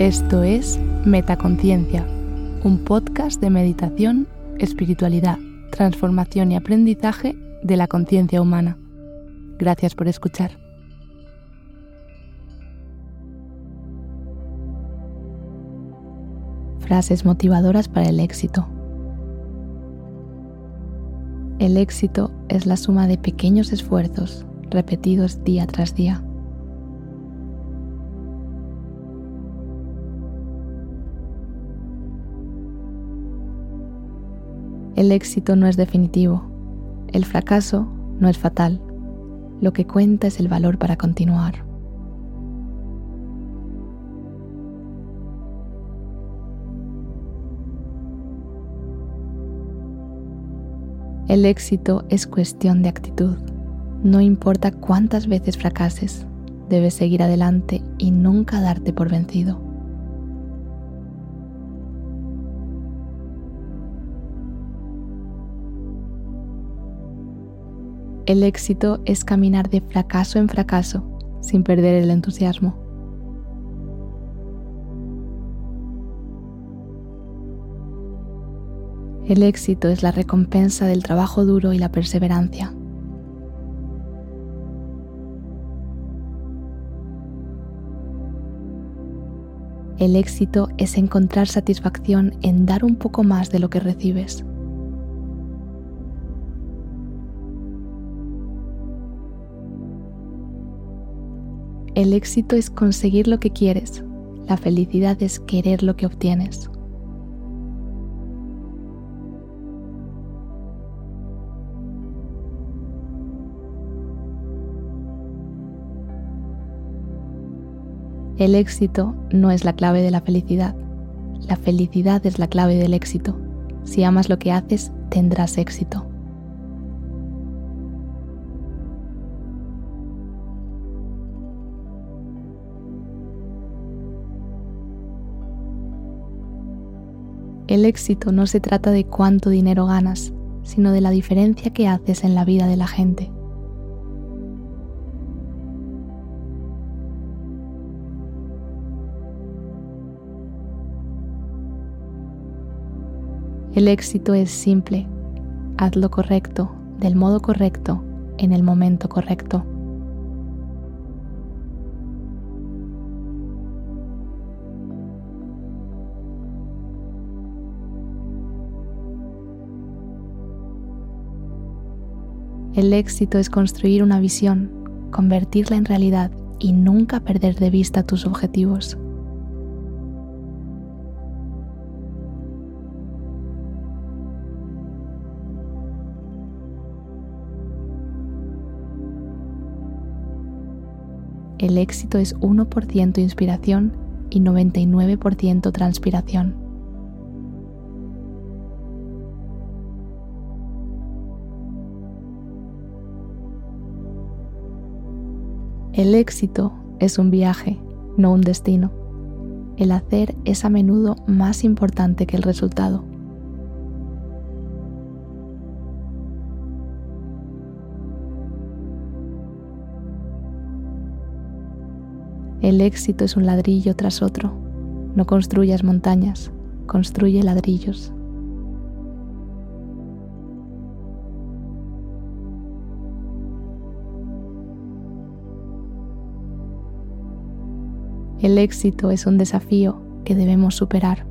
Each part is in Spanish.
Esto es Metaconciencia, un podcast de meditación, espiritualidad, transformación y aprendizaje de la conciencia humana. Gracias por escuchar. Frases motivadoras para el éxito. El éxito es la suma de pequeños esfuerzos repetidos día tras día. El éxito no es definitivo. El fracaso no es fatal. Lo que cuenta es el valor para continuar. El éxito es cuestión de actitud. No importa cuántas veces fracases, debes seguir adelante y nunca darte por vencido. El éxito es caminar de fracaso en fracaso sin perder el entusiasmo. El éxito es la recompensa del trabajo duro y la perseverancia. El éxito es encontrar satisfacción en dar un poco más de lo que recibes. El éxito es conseguir lo que quieres. La felicidad es querer lo que obtienes. El éxito no es la clave de la felicidad. La felicidad es la clave del éxito. Si amas lo que haces, tendrás éxito. El éxito no se trata de cuánto dinero ganas, sino de la diferencia que haces en la vida de la gente. El éxito es simple. Haz lo correcto, del modo correcto, en el momento correcto. El éxito es construir una visión, convertirla en realidad y nunca perder de vista tus objetivos. El éxito es 1% inspiración y 99% transpiración. El éxito es un viaje, no un destino. El hacer es a menudo más importante que el resultado. El éxito es un ladrillo tras otro. No construyas montañas, construye ladrillos. El éxito es un desafío que debemos superar.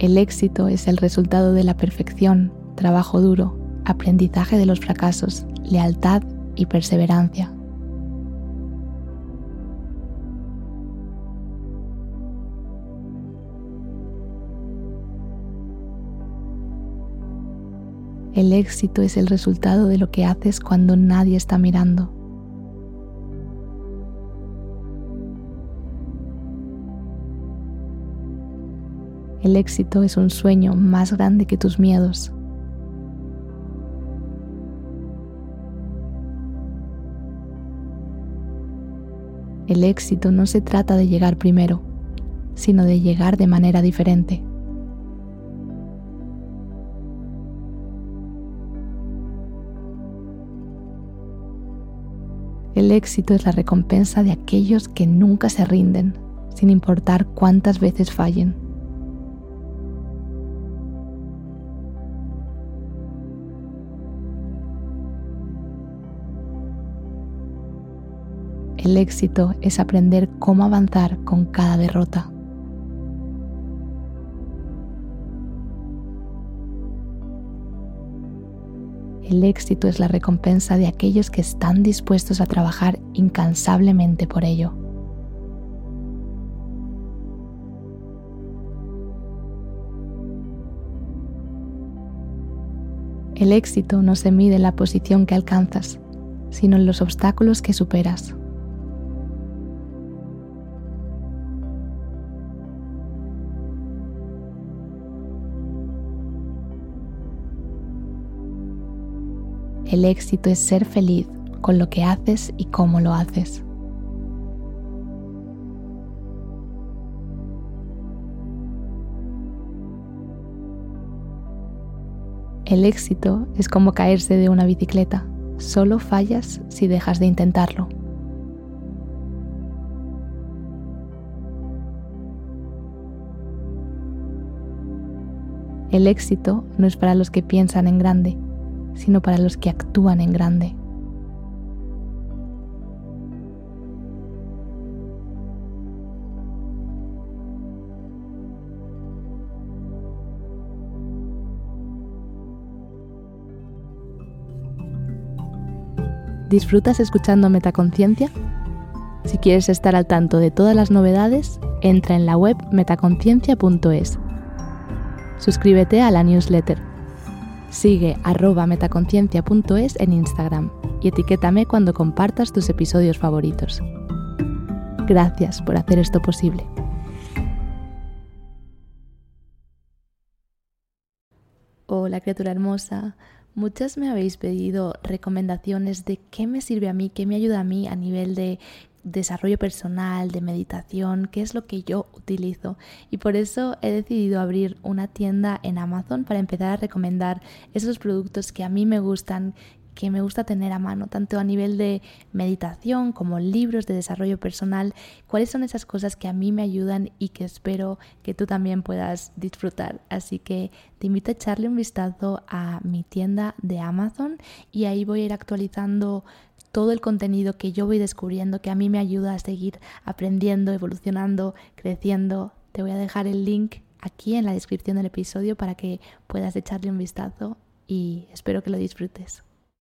El éxito es el resultado de la perfección, trabajo duro, aprendizaje de los fracasos, lealtad y perseverancia. El éxito es el resultado de lo que haces cuando nadie está mirando. El éxito es un sueño más grande que tus miedos. El éxito no se trata de llegar primero, sino de llegar de manera diferente. El éxito es la recompensa de aquellos que nunca se rinden, sin importar cuántas veces fallen. El éxito es aprender cómo avanzar con cada derrota. El éxito es la recompensa de aquellos que están dispuestos a trabajar incansablemente por ello. El éxito no se mide en la posición que alcanzas, sino en los obstáculos que superas. El éxito es ser feliz con lo que haces y cómo lo haces. El éxito es como caerse de una bicicleta. Solo fallas si dejas de intentarlo. El éxito no es para los que piensan en grande, sino para los que actúan en grande. ¿Disfrutas escuchando Metaconciencia? Si quieres estar al tanto de todas las novedades, entra en la web metaconciencia.es. Suscríbete a la newsletter Sigue arroba metaconciencia.es en Instagram y etiquétame cuando compartas tus episodios favoritos. Gracias por hacer esto posible. Hola criatura hermosa. Muchas me habéis pedido recomendaciones de qué me sirve a mí, qué me ayuda a mí a nivel de desarrollo personal, de meditación, qué es lo que yo utilizo. Y por eso he decidido abrir una tienda en Amazon para empezar a recomendar esos productos que a mí me gustan, que me gusta tener a mano, tanto a nivel de meditación como libros de desarrollo personal, cuáles son esas cosas que a mí me ayudan y que espero que tú también puedas disfrutar. Así que te invito a echarle un vistazo a mi tienda de Amazon y ahí voy a ir actualizando todo el contenido que yo voy descubriendo que a mí me ayuda a seguir aprendiendo, evolucionando, creciendo. Te voy a dejar el link aquí en la descripción del episodio para que puedas echarle un vistazo y espero que lo disfrutes.